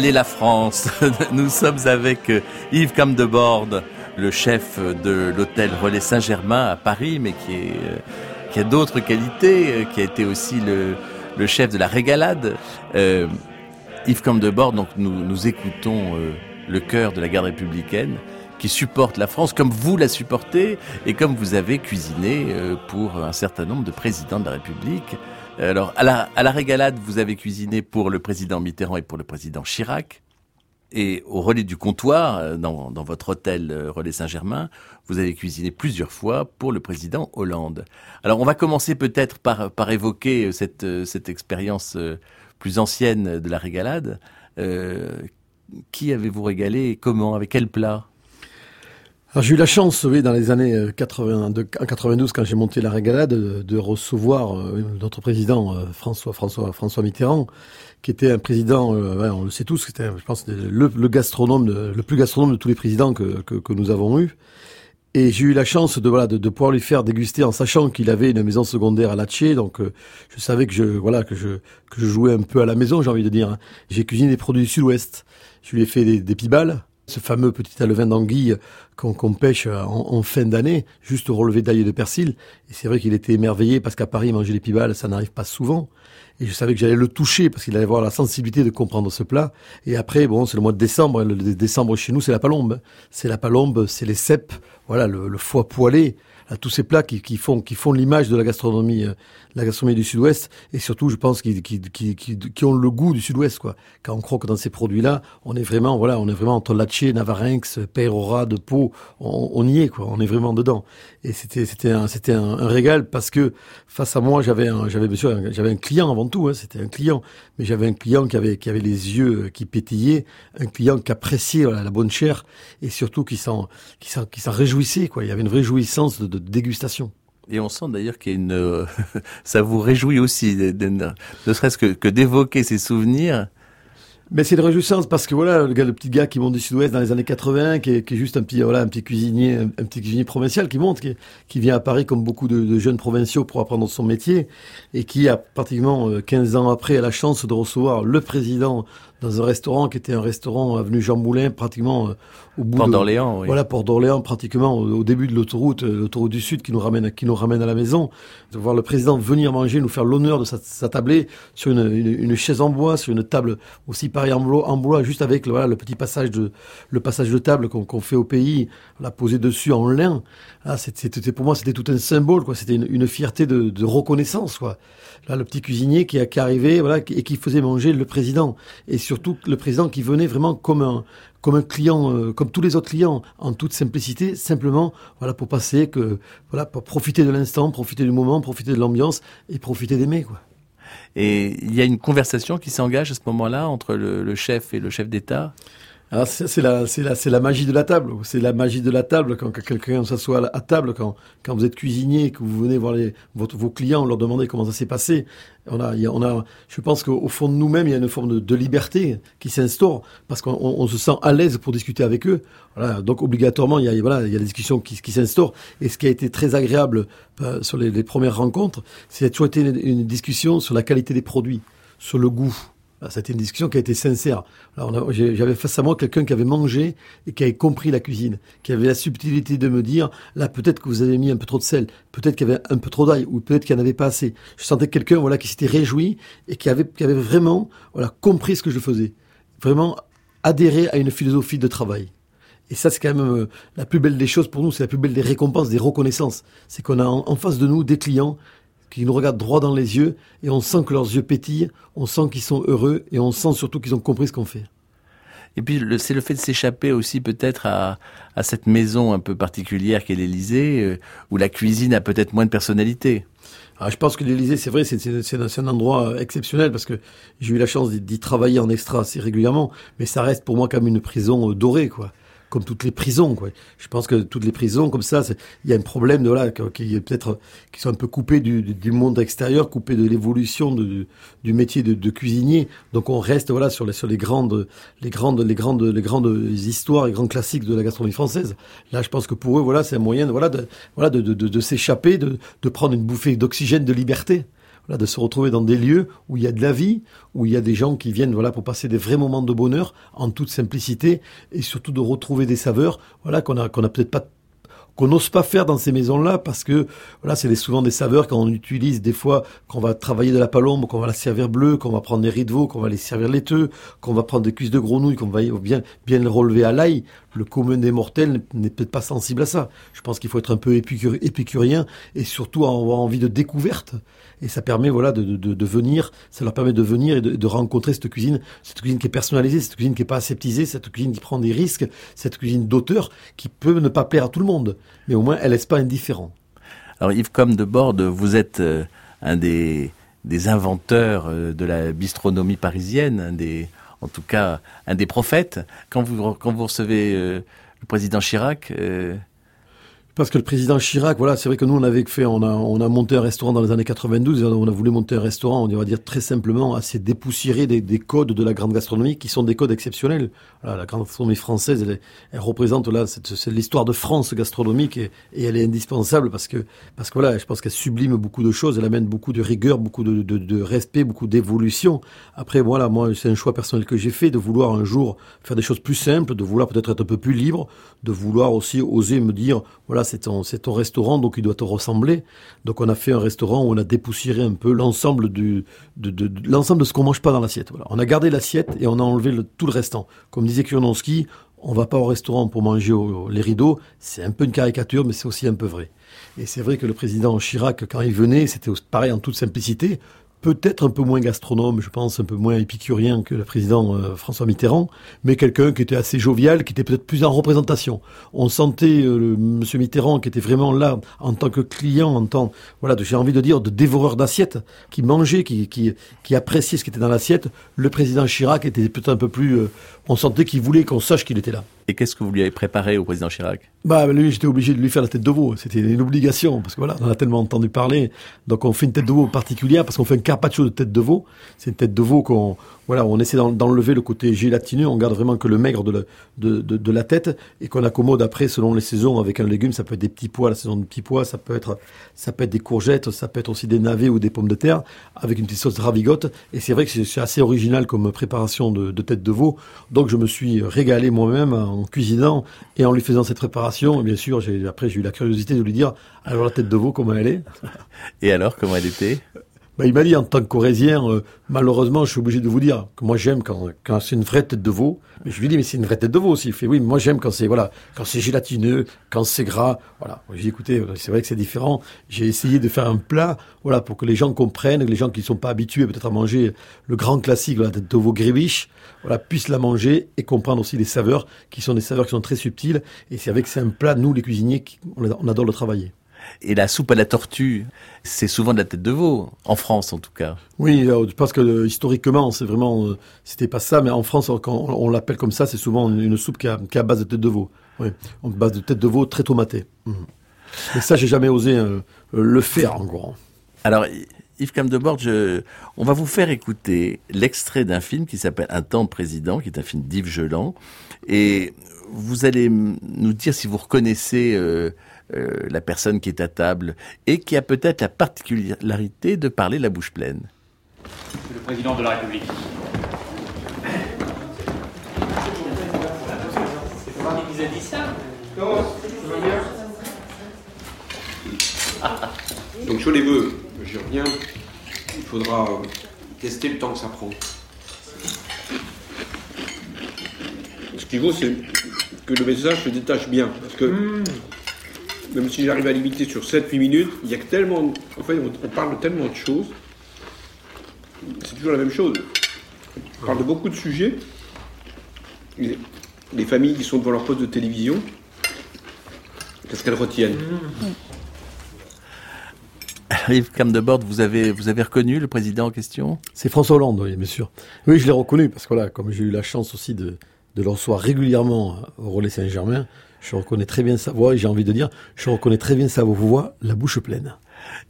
Allez la France. Nous sommes avec euh, Yves Camdebord, le chef de l'hôtel Relais Saint-Germain à Paris, mais qui euh, a d'autres qualités, euh, qui a été aussi le, chef de la régalade. Yves Camdebord, donc nous, nous écoutons le cœur de la garde républicaine qui supporte la France comme vous la supportez et comme vous avez cuisiné pour un certain nombre de présidents de la République. Alors, à la, régalade, vous avez cuisiné pour le président Mitterrand et pour le président Chirac. Et au relais du comptoir, euh, dans, votre hôtel euh, Relais Saint-Germain, vous avez cuisiné plusieurs fois pour le président Hollande. Alors, on va commencer peut-être par, par évoquer euh, cette, euh, expérience euh, plus ancienne de la régalade. Euh, qui avez-vous régalé et comment Avec quel plat? J'ai eu la chance, oui, dans les années euh, 82, en 92, quand j'ai monté la régalade, de, recevoir euh, notre président euh, François, François, François Mitterrand, qui était un président, euh, on le sait tous, c'était, je pense, le, le gastronome, le plus gastronome de tous les présidents que, que, que nous avons eus. Et j'ai eu la chance de voilà de, de pouvoir lui faire déguster en sachant qu'il avait une maison secondaire à Latché, donc euh, je savais que je voilà que je que je jouais un peu à la maison, j'ai envie de dire. hein. J'ai cuisiné des produits du Sud-Ouest. Je lui ai fait des, des pibales, ce fameux petit alevin d'anguille qu'on pêche en, fin d'année, juste au relevé d'ail et de persil. Et c'est vrai qu'il était émerveillé parce qu'à Paris manger les pibales, ça n'arrive pas souvent. Et je savais que j'allais le toucher parce qu'il allait avoir la sensibilité de comprendre ce plat. Et après, bon, c'est le mois de décembre. Le dé- décembre chez nous, c'est la palombe. C'est la palombe, c'est les cèpes, voilà, le, le foie poêlé, là, tous ces plats qui, qui font qui font l'image de la gastronomie, euh, la gastronomie du Sud-Ouest. Et surtout, je pense qu'ils qui, qui, qui, qui ont le goût du Sud-Ouest, quoi. Quand on croque dans ces produits-là, on est vraiment, voilà, on est vraiment entre Latché, Navarinx, Peyrora, de Pau, on, on y est, quoi. On est vraiment dedans. Et c'était c'était un c'était un, un régal parce que face à moi, j'avais j'avais bien sûr j'avais un client avant tout, hein, c'était un client, mais j'avais un client qui avait qui avait les yeux qui pétillaient, un client qui appréciait voilà, la bonne chair et surtout qui s'en qui s'en qui s'en réjouissait, quoi. Il y avait une vraie jouissance de, de dégustation. Et on sent d'ailleurs qu'il y a une... euh, ça vous réjouit aussi, de, de- ne serait-ce que, que d'évoquer ces souvenirs. Mais c'est une réjouissance parce que voilà, le, gars, le petit gars qui monte du Sud-Ouest dans les années 80, qui est, qui est juste un petit voilà un petit cuisinier, un, un petit cuisinier provincial qui monte, qui, qui vient à Paris comme beaucoup de, de jeunes provinciaux pour apprendre son métier et qui a pratiquement euh, 15 ans après a la chance de recevoir le président dans un restaurant qui était un restaurant avenue Jean Moulin, pratiquement euh, au bout Port de d'Orléans, oui. voilà Port d'Orléans, pratiquement au, au début de l'autoroute, euh, l'autoroute du Sud qui nous ramène qui nous ramène à la maison, de voir le président venir manger, nous faire l'honneur de sa, sa tablée sur une, une, une chaise en bois, sur une table aussi pareil en bois, en bois juste avec le, voilà, le petit passage de le passage de table qu'on fait au pays, la poser dessus en lin. Ah, c'était c'était- pour moi c'était tout un symbole quoi, c'était une, une fierté de, de reconnaissance quoi. Là, le petit cuisinier qui, a- qui arrivait, voilà, et qui faisait manger le président, et surtout le président qui venait vraiment comme un, client, euh, comme tous les autres clients, en toute simplicité, simplement, pour passer, pour profiter de l'instant, profiter du moment, profiter de l'ambiance et profiter d'aimer, quoi. Et il y a une conversation qui s'engage à ce moment-là entre le chef et le chef d'État? Alors c'est la c'est la c'est la magie de la table. C'est la magie de la table quand, quelqu'un s'assoit à, table quand quand vous êtes cuisinier que vous venez voir les vos clients leur demander comment ça s'est passé. On a on a je pense qu'au au fond de nous-mêmes il y a une forme de, de liberté qui s'instaure parce qu'on on, on se sent à l'aise pour discuter avec eux. Voilà donc obligatoirement il y a voilà il y a des discussions qui qui s'instaurent et ce qui a été très agréable euh, sur les, les premières rencontres c'est toujours été une, une discussion sur la qualité des produits, sur le goût C'était une discussion qui a été sincère. Alors, j'avais face à moi quelqu'un qui avait mangé et qui avait compris la cuisine, qui avait la subtilité de me dire, là, peut-être que vous avez mis un peu trop de sel, peut-être qu'il y avait un peu trop d'ail, ou peut-être qu'il n'y en avait pas assez. Je sentais quelqu'un, voilà, qui s'était réjoui et qui avait, qui avait vraiment, voilà, compris ce que je faisais. Vraiment adhéré à une philosophie de travail. Et ça, c'est quand même euh, la plus belle des choses pour nous, c'est la plus belle des récompenses, des reconnaissances. C'est qu'on a en, face de nous des clients qui nous regardent droit dans les yeux et on sent que leurs yeux pétillent, on sent qu'ils sont heureux et on sent surtout qu'ils ont compris ce qu'on fait. Et puis c'est le fait de s'échapper aussi peut-être à, à, cette maison un peu particulière qu'est l'Élysée, euh, où la cuisine a peut-être moins de personnalité. Ah, je pense que l'Élysée, c'est vrai, c'est un endroit exceptionnel parce que j'ai eu la chance d'y travailler en extra assez régulièrement, mais ça reste pour moi comme une prison euh, dorée, quoi comme toutes les prisons. Quoi. Je pense que toutes les prisons, comme ça, il y a un problème de là qui est peut-être qui sont un peu coupés du, du, monde extérieur, coupés de l'évolution du métier de, de, cuisinier. Donc on reste voilà sur les sur les grandes les grandes les grandes les grandes histoires, les grands classiques de la gastronomie française. Là, je pense que pour eux, voilà, c'est un moyen de voilà de voilà de, de, de s'échapper, de, de prendre une bouffée d'oxygène, de liberté de se retrouver dans des lieux où il y a de la vie, où il y a des gens qui viennent voilà pour passer des vrais moments de bonheur en toute simplicité et surtout de retrouver des saveurs voilà qu'on a qu'on a peut-être pas qu'on n'ose pas faire dans ces maisons-là parce que voilà, c'est souvent des saveurs qu'on utilise des fois qu'on va travailler de la palombe, qu'on va la servir bleue, qu'on va prendre des riz de veau, qu'on va les servir laiteux, qu'on va prendre des cuisses de grenouille, qu'on va bien bien le relever à l'ail. Le commun des mortels n'est peut-être pas sensible à ça. Je pense qu'il faut être un peu épicurien et surtout avoir envie de découverte. Et ça permet voilà de, de, de venir, ça leur permet de venir et de, de, rencontrer cette cuisine, cette cuisine qui est personnalisée, cette cuisine qui est pas aseptisée, cette cuisine qui prend des risques, cette cuisine d'auteur qui peut ne pas plaire à tout le monde, mais au moins elle laisse pas indifférent. Alors Yves comme de Borde, vous êtes euh, un des, des inventeurs euh, de la bistronomie parisienne, un des, en tout cas un des prophètes. Quand vous, quand vous recevez euh, le président Chirac, parce que le président Chirac, voilà, c'est vrai que nous on avait fait, on a, on a monté un restaurant dans les années 92, on a voulu monter un restaurant, on va dire très simplement, assez dépoussiéré des, des codes de la grande gastronomie, qui sont des codes exceptionnels. La grande gastronomie française, elle, représente là, l'histoire de France gastronomique et, elle est indispensable parce que, parce que voilà, je pense qu'elle sublime beaucoup de choses, elle amène beaucoup de rigueur, beaucoup de, de, de respect, beaucoup d'évolution. Après, voilà, moi, c'est un choix personnel que j'ai fait de vouloir un jour faire des choses plus simples, de vouloir peut-être être un peu plus libre, de vouloir aussi oser me dire, voilà, c'est ton, restaurant, donc il doit te ressembler. Donc on a fait un restaurant où on a dépoussiéré un peu l'ensemble de, l'ensemble de ce qu'on mange pas dans l'assiette. Voilà. On a gardé l'assiette et on a enlevé le, tout le restant. Comme disait Kionowski, on va pas au restaurant pour manger les rideaux. C'est un peu une caricature, mais c'est aussi un peu vrai. Et c'est vrai que le président Chirac, quand il venait, c'était pareil en toute simplicité peut-être un peu moins gastronome, je pense, un peu moins épicurien que le président euh, François Mitterrand, mais quelqu'un qui était assez jovial, qui était peut-être plus en représentation. On sentait euh, le, Monsieur Mitterrand qui était vraiment là en tant que client, en tant, voilà, j'ai envie de dire, de dévoreur d'assiettes, qui mangeait, qui, qui, qui appréciait ce qui était dans l'assiette. Le président Chirac était peut-être un peu plus, euh, on sentait qu'il voulait qu'on sache qu'il était là. Et qu'est-ce que vous lui avez préparé au président Chirac? Bah lui, j'étais obligé de lui faire la tête de veau. C'était une obligation parce que voilà, on a tellement entendu parler. Donc on fait une tête de veau particulière parce qu'on fait un carpaccio de tête de veau. C'est une tête de veau qu'on voilà, on essaie d'enlever le côté gélatineux, on garde vraiment que le maigre de la, tête et qu'on accommode après selon les saisons avec un légume. Ça peut être des petits pois, la saison de petits pois, ça peut être, ça peut être des courgettes, ça peut être aussi des navets ou des pommes de terre avec une petite sauce ravigote. Et c'est vrai que c'est assez original comme préparation de, tête de veau. Donc je me suis régalé moi-même en cuisinant et en lui faisant cette préparation. Bien sûr, après j'ai eu la curiosité de lui dire alors la tête de veau comment elle est? Et alors comment elle était? Bah, il m'a dit en tant que euh, malheureusement, je suis obligé de vous dire que moi j'aime quand, c'est une vraie tête de veau. Mais je lui dis mais c'est une vraie tête de veau aussi. Il fait oui, moi j'aime quand c'est voilà, quand c'est gélatineux, quand c'est gras. Voilà. J'ai dit écoutez, c'est vrai que c'est différent. J'ai essayé de faire un plat, voilà, pour que les gens comprennent, que les gens qui ne sont pas habitués peut-être à manger le grand classique, la tête de veau grébiche, voilà, puissent la manger et comprendre aussi les saveurs qui sont des saveurs qui sont très subtiles. Et c'est avec c'est un plat nous les cuisiniers, on adore le travailler. Et la soupe à la tortue, c'est souvent de la tête de veau, en France en tout cas. Oui, parce que euh, historiquement, c'est vraiment, euh, c'était pas ça, mais en France, quand on, l'appelle comme ça, c'est souvent une, soupe qui a, qui a, base de tête de veau. Oui, en base de tête de veau très tomatée. Et ça, j'ai jamais osé euh, le faire en gros. Alors, Yves Camdebord, je... on va vous faire écouter l'extrait d'un film qui s'appelle Un temps de président, qui est un film d'Yves Geland. Et vous allez nous dire si vous reconnaissez euh, euh, la personne qui est à table et qui a peut-être la particularité de parler la bouche pleine. Monsieur le Président de la République, Donc sur les vœux, j'y reviens, il faudra tester le temps que ça prend. Ce qu'il faut, c'est que le message se détache bien. Parce que même si j'arrive à limiter sur 7-8 minutes, il y a que tellement. En fait, on parle de tellement de choses. C'est toujours la même chose. On parle de beaucoup de sujets. Les, les familles qui sont devant leur poste de télévision, qu'est-ce qu'elles retiennent? Yves Camdebord, vous avez, vous avez reconnu le président en question? C'est François Hollande, oui, bien sûr. Oui, je l'ai reconnu parce que voilà, comme j'ai eu la chance aussi de, de le recevoir régulièrement au Relais Saint-Germain, je reconnais très bien sa voix et j'ai envie de dire, je reconnais très bien sa voix, la bouche pleine.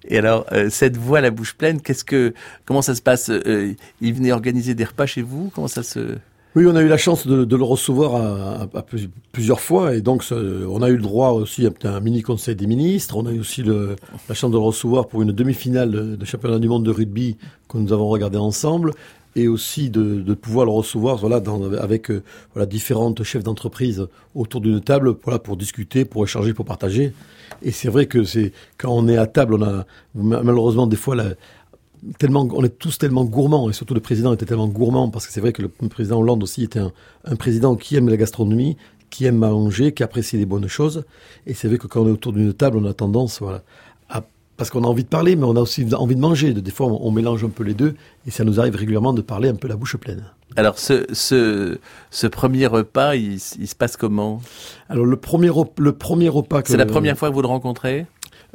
Et alors, euh, cette voix, la bouche pleine, qu'est-ce que, comment ça se passe euh, Il venait organiser des repas chez vous? Comment ça se oui, on a eu la chance de, de le recevoir à, à, à, plusieurs fois et donc on a eu le droit aussi à un mini conseil des ministres. On a eu aussi le, la chance de le recevoir pour une demi-finale de, de, championnat du monde de rugby que nous avons regardé ensemble et aussi de, de pouvoir le recevoir voilà dans, avec euh, voilà différentes chefs d'entreprise autour d'une table voilà pour discuter, pour échanger, pour partager. Et c'est vrai que c'est quand on est à table, on a malheureusement des fois la, tellement, on est tous tellement gourmands, et surtout le président était tellement gourmand, parce que c'est vrai que le président Hollande aussi était un, un, président qui aime la gastronomie, qui aime manger, qui apprécie les bonnes choses. Et c'est vrai que quand on est autour d'une table, on a tendance, voilà, parce qu'on a envie de parler, mais on a aussi envie de manger. Des fois, on, on, mélange un peu les deux, et ça nous arrive régulièrement de parler un peu la bouche pleine. Alors, ce, ce, ce premier repas, il, il, se passe comment? Alors, le premier, le premier repas... C'est la première fois que vous le rencontrez?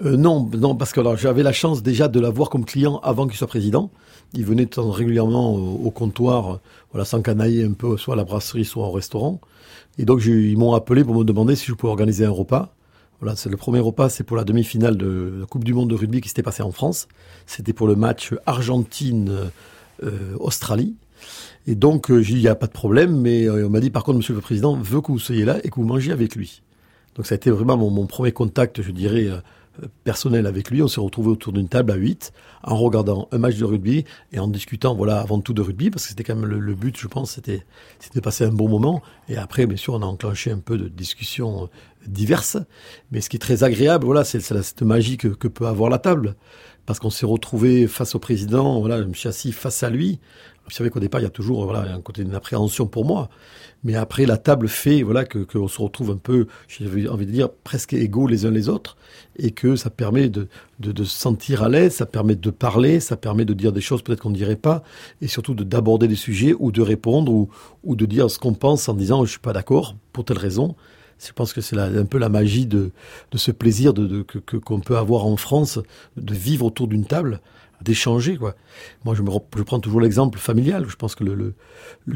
Euh, non, non, parce que j'avais la chance déjà de l'avoir comme client avant qu'il soit président. Il venait régulièrement au, au, comptoir, voilà, sans canailler un peu, soit à la brasserie, soit au restaurant. Et donc ils m'ont appelé pour me demander si je pouvais organiser un repas. Voilà, c'est le premier repas, c'est pour la demi-finale de la Coupe du Monde de rugby qui s'était passée en France. C'était pour le match Argentine-Australie. et donc euh, j'ai dit il n'y a pas de problème, mais euh, on m'a dit par contre Monsieur le Président veut que vous soyez là et que vous mangiez avec lui. Donc ça a été vraiment mon, mon premier contact, je dirais personnel avec lui. On s'est retrouvé autour d'une table à 8 en regardant un match de rugby et en discutant, voilà, avant tout de rugby, parce que c'était quand même le, but, je pense, c'était, de passer un bon moment. Et après, bien sûr, on a enclenché un peu de discussions diverses. Mais ce qui est très agréable, voilà, c'est, cette magie que peut avoir la table. Parce qu'on s'est retrouvé face au président, voilà, je me suis assis face à lui. Vous savez qu'au départ, il y a toujours voilà, un côté d'une appréhension pour moi. Mais après, la table fait voilà, que qu'on se retrouve un peu, j'ai envie de dire, presque égaux les uns les autres. Et que ça permet de, se sentir à l'aise, ça permet de parler, ça permet de dire des choses peut-être qu'on ne dirait pas. Et surtout de, d'aborder des sujets ou de répondre ou, ou de dire ce qu'on pense en disant je suis pas d'accord pour telle raison. Je pense que c'est un peu la magie de, ce plaisir de, qu'on peut avoir en France, de vivre autour d'une table d'échanger. Moi je prends toujours l'exemple familial. Je pense que le,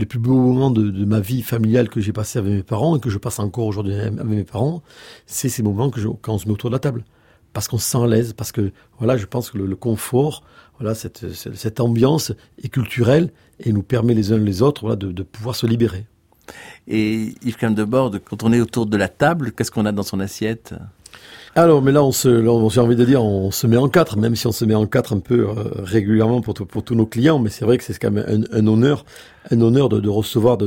plus beaux moments de, ma vie familiale que j'ai passé avec mes parents et que je passe encore aujourd'hui avec mes parents, c'est ces moments que je, quand on se met autour de la table parce qu'on se sent à l'aise parce que voilà, je pense que le, confort, voilà cette, ambiance est culturelle et nous permet les uns les autres de pouvoir se libérer. Et Yves Cam quand on est autour de la table, qu'est-ce qu'on a dans son assiette? Alors, mais là, on se, j'ai envie de dire, on se met en quatre, même si on se met en quatre un peu euh, régulièrement pour, pour tous nos clients. Mais c'est vrai que c'est quand même un, honneur, un honneur de, recevoir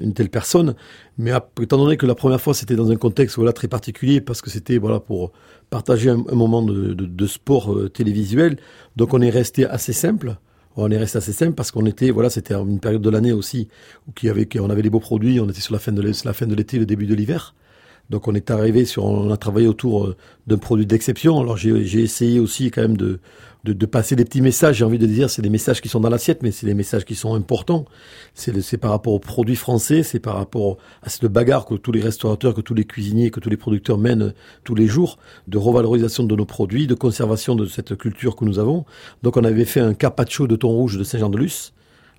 une telle personne. Mais étant donné que la première fois c'était dans un contexte voilà très particulier, parce que c'était voilà pour partager un, moment de sport euh, télévisuel, donc on est resté assez simple. On est resté assez simple parce qu'on était, voilà, c'était une période de l'année aussi où on avait les beaux produits, on était sur la fin de l'été, le début de l'hiver. Donc on est arrivé sur, on a travaillé autour euh, d'un produit d'exception. Alors j'ai essayé aussi quand même de, passer des petits messages. J'ai envie de dire, c'est des messages qui sont dans l'assiette, mais c'est des messages qui sont importants. C'est par rapport aux produits français, c'est par rapport à cette bagarre que tous les restaurateurs, que tous les cuisiniers, que tous les producteurs mènent tous les jours, de revalorisation de nos produits, de conservation de cette culture que nous avons. Donc on avait fait un carpaccio de thon rouge de Saint-Jean-de-Luz.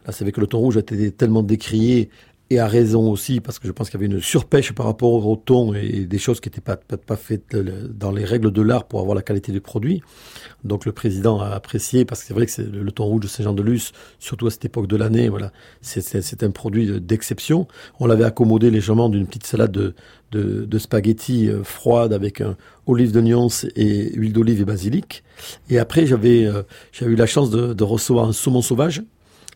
Là, c'est vrai que le thon rouge a été tellement décrié et à raison aussi, parce que je pense qu'il y avait une surpêche par rapport au thon et des choses qui n'étaient pas, pas, pas, faites dans les règles de l'art pour avoir la qualité du produit. Donc le président a apprécié, parce que c'est vrai que c'est le, thon rouge de Saint-Jean-de-Luz, surtout à cette époque de l'année, voilà, c'est un produit d'exception. On l'avait accommodé légèrement d'une petite salade de, de, de spaghettis euh, froide avec un olive d'oignons et huile d'olive et basilic. Et après, j'avais euh, eu la chance de, de recevoir un saumon sauvage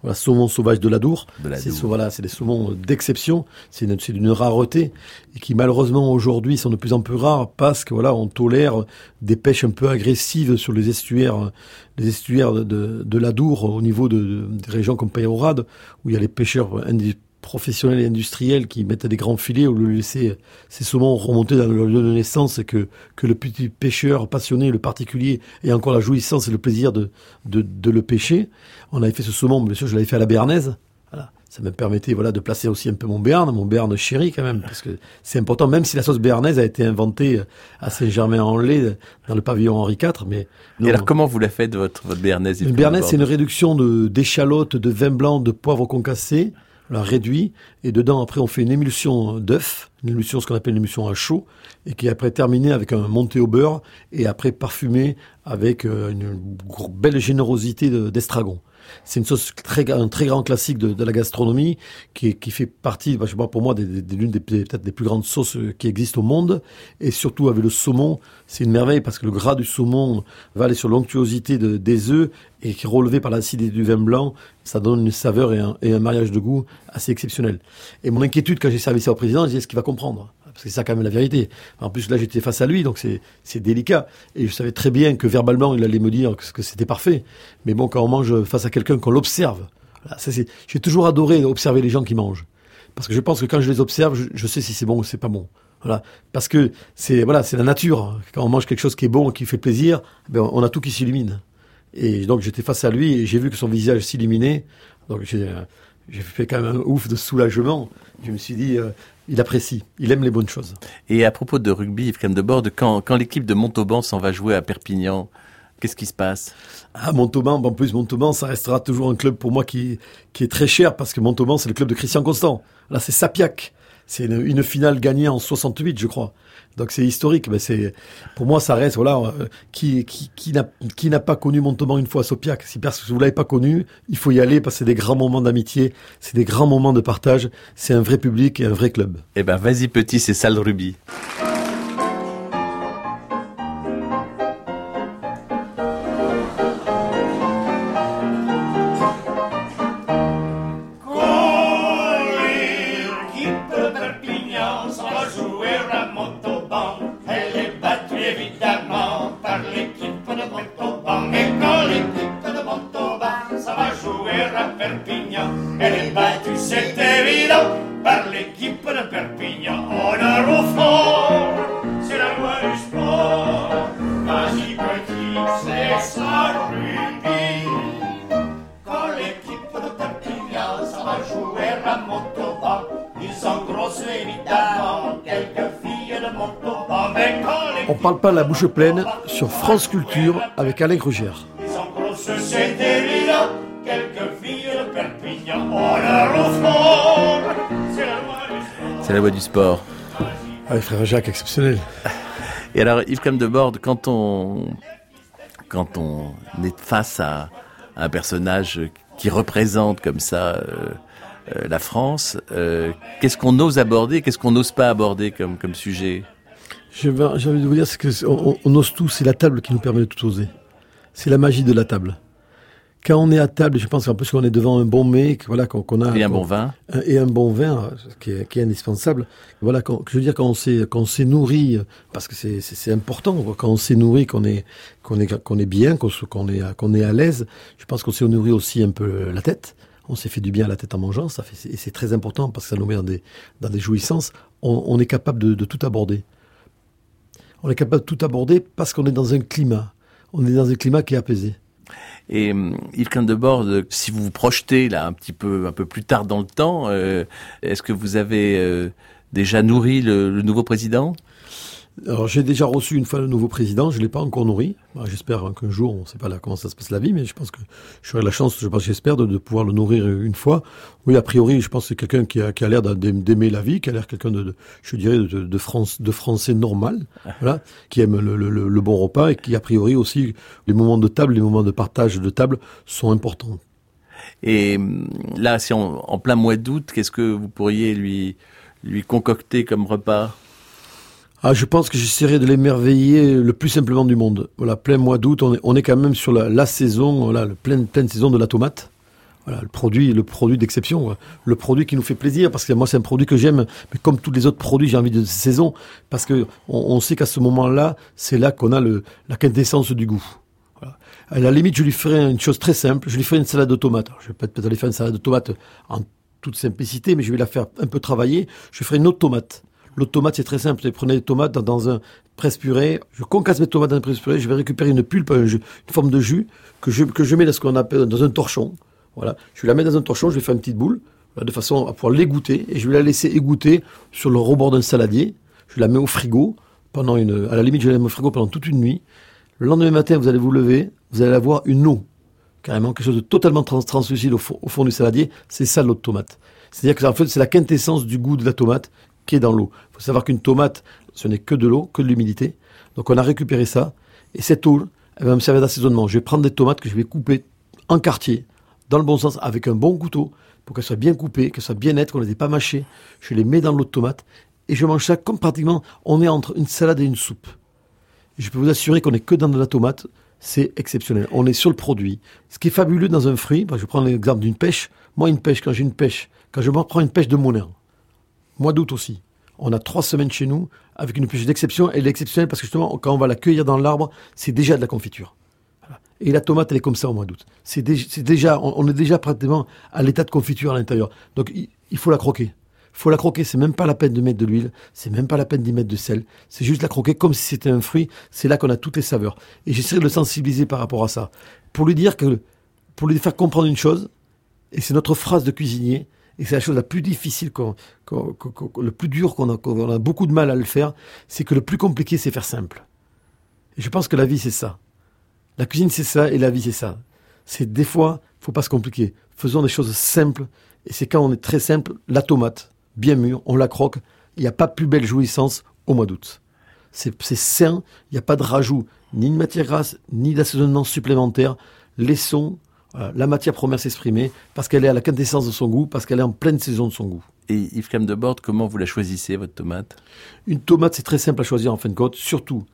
Voilà, saumon sauvage de l'Adour. De la C'est voilà, des saumons d'exception. C'est une- c'est d'une rareté et qui malheureusement aujourd'hui sont de plus en plus rares parce que voilà, on tolère des pêches un peu agressives sur les estuaires, les estuaires de, de, de l'Adour au niveau de, de- des régions comme Payrorade où il y a les pêcheurs indi- professionnels et industriels qui mettent des grands filets au lieu de laisser ces saumons remonter dans leur lieu de naissance et que, que le petit pêcheur passionné, le particulier, ait encore la jouissance et le plaisir de, de, de le pêcher. On avait fait ce saumon, bien sûr, je l'avais fait à la béarnaise. Voilà. Ça me permettait voilà, de placer aussi un peu mon béarn, mon béarn chéri quand même, parce que c'est important, même si la sauce béarnaise a été inventée à Saint-Germain-en-Laye, dans le pavillon Henri IV. Mais Et non, alors, comment vous la faites, votre, votre béarnaise une béarnaise, c'est une réduction de- d'échalotes, de, vin blanc, de poivre concassé, la réduit, et dedans, après, on fait une émulsion d'œuf, une émulsion, ce qu'on appelle une émulsion à chaud, et qui est après terminée avec un monté au beurre, et après parfumé avec euh, une belle générosité de- d'estragon. C'est une sauce très, un très grand classique de, la gastronomie qui, qui fait partie, bah, je sais pas, pour moi, des, des- des- peut-être des plus grandes sauces euh, qui existent au monde. Et surtout avec le saumon, c'est une merveille parce que le gras du saumon va aller sur l'onctuosité de- des œufs et qui est relevé par l'acidité du vin blanc. Ça donne une saveur et un mariage de goût assez exceptionnel. Et mon inquiétude quand j'ai servi ça au président, je disais est-ce qu'il va comprendre? Parce que c'est ça quand même la vérité. En plus là j'étais face à lui, donc c'est délicat. Et je savais très bien que verbalement il allait me dire que, c'était parfait. Mais bon, quand on mange face à quelqu'un, qu'on l'observe. J'ai toujours adoré observer les gens qui mangent, parce que je pense que quand je les observe, je, sais si c'est bon ou c'est pas bon. Voilà, parce que c'est voilà, c'est la nature. Quand on mange quelque chose qui est bon, qui fait plaisir, ben, on a tout qui s'illumine. Et donc j'étais face à lui et j'ai vu que son visage s'illuminait. Donc j'ai j'ai fait quand même un ouf de soulagement. Je me suis dit, euh, il apprécie, il aime les bonnes choses. Et à propos de rugby, Yves Cambord, quand, quand l'équipe de Montauban s'en va jouer à Perpignan, qu'est-ce qui se passe? Ah, Montauban, en plus Montauban, ça restera toujours un club pour moi qui, qui est très cher parce que Montauban, c'est le club de Christian Constant. Là, c'est Sapiac. C'est une, une finale gagnée en 68, je crois. Donc c'est historique. Mais c'est, pour moi, ça reste, voilà, euh, qui, qui, qui n'a, pas connu Montauban une fois à Sopiac. Si personne, vous l'avez pas connu, il faut y aller parce que c'est des grands moments d'amitié, c'est des grands moments de partage. C'est un vrai public et un vrai club. Eh ben, vas-y petit, c'est ça le rugby. Parle pas de la bouche pleine sur France Culture avec Alain Grugère. ils engrossent, c'est évident, quelques filles de Perpignan. Oh c'est la loi du sport. C'est la voie du sport. Ah, les frères Jacques, exceptionnel. Et alors, Yves Cambord, quand on, quand on est face à un personnage qui représente comme ça euh, euh, la France, euh, qu'est-ce qu'on ose aborder, qu'est-ce qu'on n'ose pas aborder comme, comme sujet? J'ai envie de vous dire, c'est que on, on ose tout, c'est la table qui nous permet de tout oser. C'est la magie de la table. Quand on est à table, je pense qu'en plus qu'on est devant un bon que voilà, qu'on qu'on a Et un bon vin un- et un bon vin, qui est, qui est indispensable. Voilà, quand, je veux dire quand on s'est quand on s'est nourri, parce que c'est important, quand on s'est nourri, qu'on est qu'on est qu'on est bien, qu'on est à- qu'on est à l'aise. Je pense qu'on s'est nourri aussi un peu la tête. On s'est fait du bien à la tête en mangeant, ça fait et c'est très important parce que ça nous met dans des dans des jouissances. On, on est capable de, de tout aborder. On est capable de tout aborder parce qu'on est dans un climat. On est dans un climat qui est apaisé. Et hum, Yves Cambord, si vous vous projetez là un petit peu, un peu plus tard dans le temps, euh, est-ce que vous avez euh, déjà nourri le, le nouveau président? Alors j'ai déjà reçu une fois le nouveau président, je l'ai pas encore nourri. Bah, j'espère qu'un jour, on ne sait pas là comment ça se passe la vie, mais je pense que j'aurai la chance, je pense, j'espère, de, de pouvoir le nourrir une fois. Oui, a priori, je pense que c'est quelqu'un qui a, qui a l'air d'a- d'aimer la vie, qui a l'air quelqu'un de, de- je dirais, de, de, France, de français normal, voilà, qui aime le, le- le- le bon repas et qui, a priori aussi, les moments de table, les moments de partage de table sont importants. Et hum, là, si on, en plein mois d'août, qu'est-ce que vous pourriez lui lui concocter comme repas? Ah, je pense que j'essaierai de l'émerveiller le plus simplement du monde. Voilà, plein mois d'août, on est, quand même sur la, saison, voilà, le pleine, pleine saison de la tomate. voilà, le produit, le produit d'exception, le produit qui nous fait plaisir, parce que moi c'est un produit que j'aime, mais comme tous les autres produits, j'ai envie de saison, parce que on, sait qu'à ce moment-là, c'est là qu'on a le, la quintessence du goût. À la limite, je lui ferai une chose très simple, je lui ferai une salade de tomates. Alors, je vais peut-être aller faire une salade de tomates en toute simplicité, mais je vais la faire un peu travailler. Je ferai une autre tomate. L'autre tomate, c'est très simple. Vous prenez les tomates dans, un presse purée. Je concasse mes tomates dans un presse purée. Je vais récupérer une pulpe, un jus- une forme de jus que je, que je mets dans ce qu'on appelle dans un torchon. Voilà. Je la mettre dans un torchon. Je vais faire une petite boule de façon à pouvoir l'égoutter et je vais la laisser égoutter sur le rebord d'un saladier. Je la mets au frigo pendant une, à la limite, je la mets au frigo pendant toute une nuit. Le lendemain matin, vous allez vous lever, vous allez avoir une eau carrément quelque chose de totalement trans translucide au fond, au fond du saladier, c'est ça l'eau de tomate. C'est-à-dire que en fait, c'est la quintessence du goût de la tomate qui est dans l'eau. Il faut savoir qu'une tomate, ce n'est que de l'eau, que de l'humidité. Donc on a récupéré ça, et cette eau, elle va me servir d'assaisonnement. Je vais prendre des tomates que je vais couper en quartier, dans le bon sens, avec un bon couteau, pour qu'elles soient bien coupées, qu'elles soient bien nettes, qu'on ne les ait pas mâchées. Je les mets dans l'eau de tomate, et je mange ça comme pratiquement, on est entre une salade et une soupe. Je peux vous assurer qu'on n'est que dans de la tomate, c'est exceptionnel. On est sur le produit. Ce qui est fabuleux dans un fruit, bah, je prendre l'exemple d'une pêche. Moi, une pêche, quand j'ai une pêche, quand je prends une pêche de monin, mois d'août aussi, on a trois semaines chez nous avec une pêche d'exception. Elle est exceptionnelle parce que justement, quand on va la cueillir dans l'arbre, c'est déjà de la confiture. Et la tomate, elle est comme ça au mois d'août. C'est dé- c'est déjà, on, est déjà pratiquement à l'état de confiture à l'intérieur. Donc, il, faut la croquer. Il faut la croquer, c'est même pas la peine de mettre de l'huile, c'est même pas la peine d'y mettre de sel, c'est juste la croquer comme si c'était un fruit, c'est là qu'on a toutes les saveurs. Et j'essaie de le sensibiliser par rapport à ça. Pour lui dire que, pour lui faire comprendre une chose, et c'est notre phrase de cuisinier, et c'est la chose la plus difficile, le plus dur qu'on a, beaucoup de mal à le faire, c'est que le plus compliqué, c'est faire simple. Et je pense que la vie, c'est ça. La cuisine, c'est ça, et la vie, c'est ça. C'est des fois, faut pas se compliquer. Faisons des choses simples, et c'est quand on est très simple, la tomate, bien mûre, on la croque, il n'y a pas plus belle jouissance au mois d'août. C'est sain, il n'y a pas de rajout, ni de matière grasse, ni d'assaisonnement supplémentaire. Laissons voilà, la matière première s'exprimer, parce qu'elle est à la quintessence de son goût, parce qu'elle est en pleine saison de son goût. Et Yves Cam de Borde, comment vous la choisissez, votre tomate? Une tomate, c'est très simple à choisir en fin de compte. Surtout,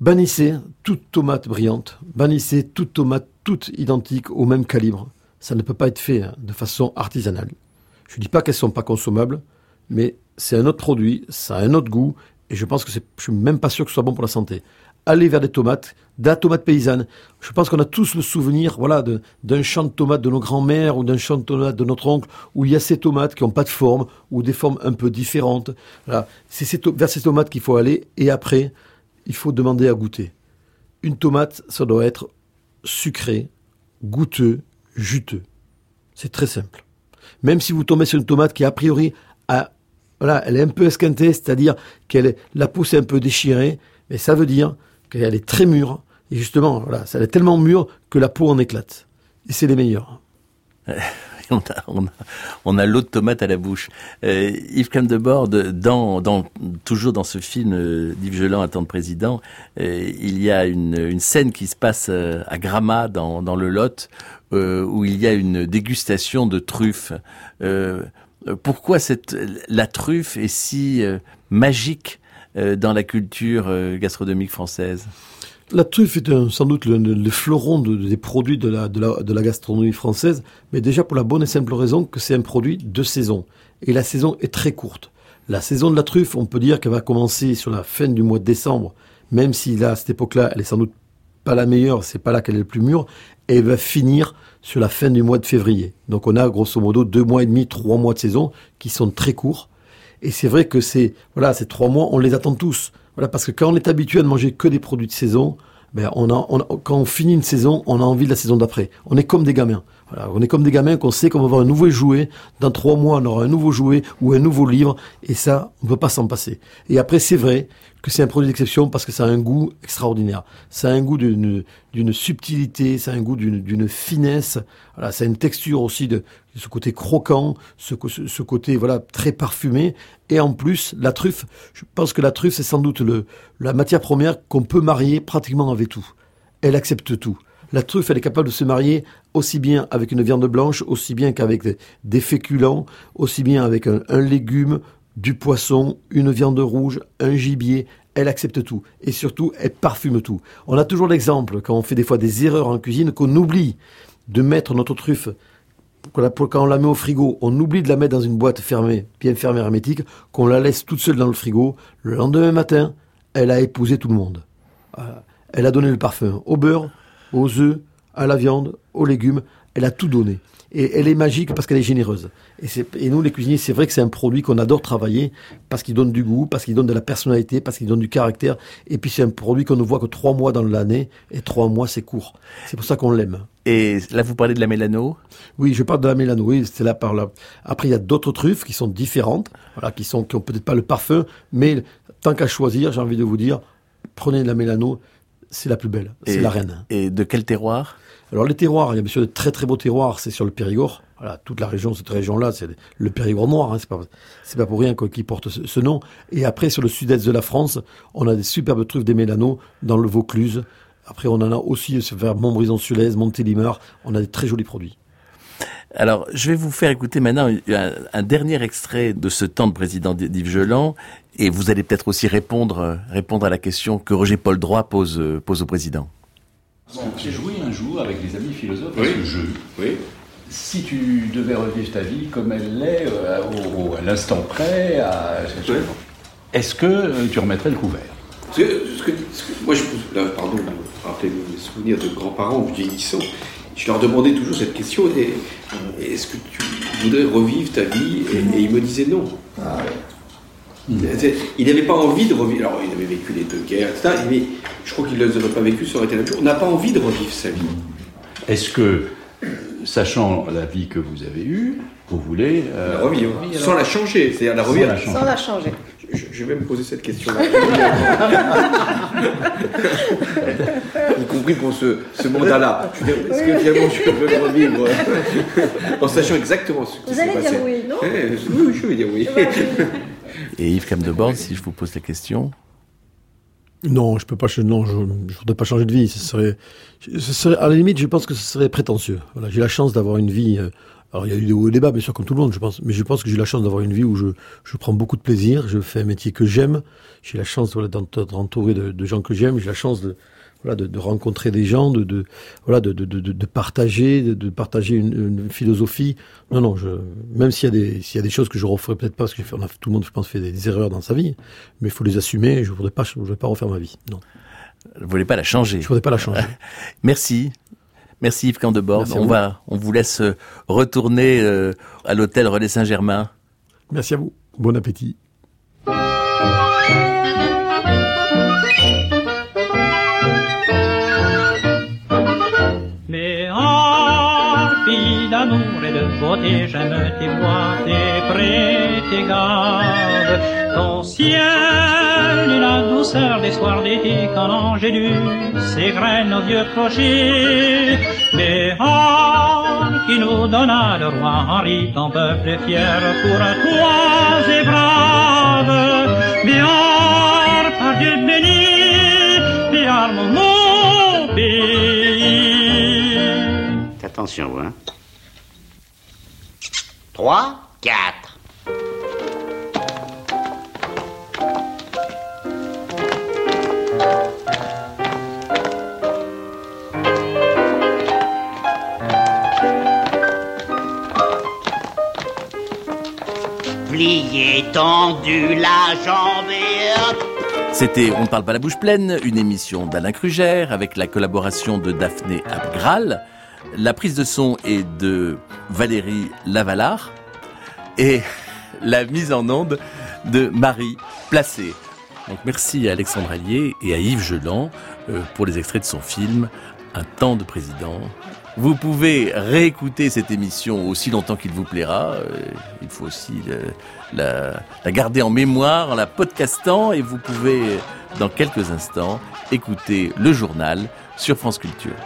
bannissez toute tomate brillante, bannissez toute tomate toute identique au même calibre. Ça ne peut pas être fait hein, de façon artisanale. Je ne dis pas qu'elles ne sont pas consommables, mais c'est un autre produit, ça a un autre goût, et je pense que je suis même pas sûr que ce soit bon pour la santé. Allez vers des tomates, de la tomate paysanne. Je pense qu'on a tous le souvenir, voilà, d'un champ de tomates de nos grands-mères ou d'un champ de tomates de notre oncle, où il y a ces tomates qui n'ont pas de forme ou des formes un peu différentes. Voilà, c'est vers ces tomates qu'il faut aller, et après, il faut demander à goûter. Une tomate, ça doit être sucré, goûteux, juteux. C'est très simple. Même si vous tombez sur une tomate qui a priori voilà, elle est un peu esquintée, c'est-à-dire qu'elle est, la peau s'est un peu déchirée, mais ça veut dire qu'elle est très mûre. Et justement, voilà, elle est tellement mûre que la peau en éclate. Et c'est les meilleurs. on a, on l'eau de tomate à la bouche. Euh, Yves Cam de Borde, dans, dans, toujours dans ce film euh, d'Yves Geland, temps de président, euh, il y a une, scène qui se passe euh, à Gramma, dans, le Lot, où il y a une dégustation de truffes. Pourquoi cette, la truffe est si magique dans la culture euh, gastronomique française La truffe est sans doute le, le- le fleuron de- des produits de la gastronomie française, mais déjà pour la bonne et simple raison que c'est un produit de saison. Et la saison est très courte. La saison de la truffe, on peut dire qu'elle va commencer sur la fin du mois de décembre, même si là, à cette époque-là, elle est sans doute pas la meilleure, c'est pas là qu'elle est le plus mûre, et elle va finir sur la fin du mois de février. Donc on a grosso modo deux mois et demi, trois mois de saison qui sont très courts. Et c'est vrai que c'est voilà, ces trois mois, on les attend tous. Voilà, parce que quand on est habitué à ne manger que des produits de saison, ben quand on finit une saison, on a envie de la saison d'après. On est comme des gamins. On est comme des gamins qu'on sait qu'on va avoir un nouveau jouet. Dans trois mois, on aura un nouveau jouet ou un nouveau livre. Et ça, on ne peut pas s'en passer. Et après, c'est vrai que c'est un produit d'exception parce que ça a un goût extraordinaire. Ça a un goût d'une subtilité, ça a un goût d'une finesse. Voilà, ça une texture aussi de ce côté croquant, ce, côté voilà très parfumé. Et en plus, la truffe, je pense que la truffe c'est sans doute le la matière première qu'on peut marier pratiquement avec tout. Elle accepte tout. La truffe, elle est capable de se marier aussi bien avec une viande blanche, aussi bien qu'avec des, féculents, aussi bien avec un, légume, du poisson, une viande rouge, un gibier. Elle accepte tout. Et surtout, elle parfume tout. On a toujours l'exemple, quand on fait des fois des erreurs en cuisine, qu'on oublie. de mettre notre truffe quand on la met au frigo, on oublie de la mettre dans une boîte fermée, bien fermée hermétique, qu'on la laisse toute seule dans le frigo. Le lendemain matin, elle a épousé tout le monde. Voilà. Elle a donné le parfum au beurre, aux œufs, à la viande, aux légumes. Elle a tout donné. Et elle est magique parce qu'elle est généreuse. Et, nous, les cuisiniers, c'est vrai que c'est un produit qu'on adore travailler parce qu'il donne du goût, parce qu'il donne de la personnalité, parce qu'il donne du caractère. Et puis c'est un produit qu'on ne voit que trois mois dans l'année. Et trois mois, c'est court. C'est pour ça qu'on l'aime. Et là, vous parlez de la mélano? Oui, je parle de la mélano, oui, c'est là par là. Après, il y a d'autres truffes qui sont différentes, voilà, qui sont, qui ont peut-être pas le parfum, mais tant qu'à choisir, j'ai envie de vous dire, prenez la mélano, c'est la plus belle, c'est la reine. Et de quel terroir? Alors les terroirs, il y a bien sûr de très très beaux terroirs, c'est sur le Périgord. Voilà, toute la région, cette région-là, c'est le Périgord noir, hein, c'est pas pour rien qu'il porte ce, ce nom. Et après, sur le sud-est de la France, on a des superbes truffes des Mélano dans le Vaucluse. Après, on en a aussi vers Montbrison-Sulez, Montélimar. On a des très jolis produits. Alors, je vais vous faire écouter maintenant un, un dernier extrait de ce temps de président d'Yves Geland, et vous allez peut-être aussi répondre, répondre à la question que Roger Paul Droit pose, pose au président. Bon, j'ai joué un jour avec des amis philosophes Oui. à ce jeu. Oui. Si tu devais revivre ta vie comme elle l'est, euh, à l'instant près, à... Oui. est-ce que euh, tu remettrais le couvert? Ce que, ce que- ce que- moi, je, là, pardon, rappelez-vous les souvenirs de grands-parents vieillissants. Je leur demandais toujours cette question et, est-ce que tu voudrais revivre ta vie et, et ils me disaient non. C'est- Il n'avait pas envie de revivre. Alors, il avait vécu les deux guerres, etc. Mais je crois qu'il ne les aurait pas vécu, ça aurait été la même chose. On n'a pas envie de revivre sa vie. Est-ce que, euh, sachant la vie que vous avez eue, vous voulez... euh, La revivre, sans la changer. C'est-à-dire la Sans revivre. la changer. Sans la changer. Je, je vais me poser cette question-là. y compris pour ce, ce mandat-là. Je Est-ce que finalement je veux le revivre en sachant exactement ce qui Vous allez passé dire oui, non Eh, Oui, je vais dire oui. Et Yves Camdebord, si je vous pose la question. Non, je peux pas. Non, je ne voudrais pas changer de vie. Ce serait, ce serait, à la limite, je pense que ce serait prétentieux. Voilà, j'ai la chance d'avoir une vie. Alors, il y a eu des hauts et des bas, bien sûr, comme tout le monde, je pense. Mais je pense que j'ai la chance d'avoir une vie où je, je prends beaucoup de plaisir. Je fais un métier que j'aime. J'ai la chance voilà, d'être entouré de, de gens que j'aime. J'ai la chance de, voilà, de, de rencontrer des gens, de, de voilà, de, de, partager, de, partager une, une philosophie. Non, non, je, même s'il y a des, s'il y a des choses que je referai peut-être pas, parce que on a- tout le monde, je pense, fait des, des erreurs dans sa vie, mais il faut les assumer. Je voudrais pas, je voudrais pas refaire ma vie. Non, Vous voulez pas la changer je voudrais pas la changer. Merci. Merci Yves à On vous. va, on vous laisse euh, retourner euh, à l'hôtel Relais Saint-Germain. Merci à vous. Bon appétit. D'amour et de beauté, j'aime tes voix, tes prés, tes gardes. Ton ciel et la douceur des soirs d'été quand l'angélus s'égrène aux vieux clochers. Mais qui nous donna le roi Henri, ton peuple fier pour toi et brave. En par Dieu béni, arme mon pays. Attention, hein. 3, 4. Plié, tendu, la jambe. C'était On ne parle pas la bouche pleine, une émission d'Alain Krugère avec la collaboration de Daphné Abgral. La prise de son est de Valérie Lavalard et la mise en onde de Marie Placé. Donc merci à Alexandre Allier et à Yves Geland euh, pour les extraits de son film Un temps de président. Vous pouvez réécouter cette émission aussi longtemps qu'il vous plaira. Euh, il faut aussi euh, la, la garder en mémoire en la podcastant et vous pouvez, dans quelques instants, écouter le journal sur France Culture.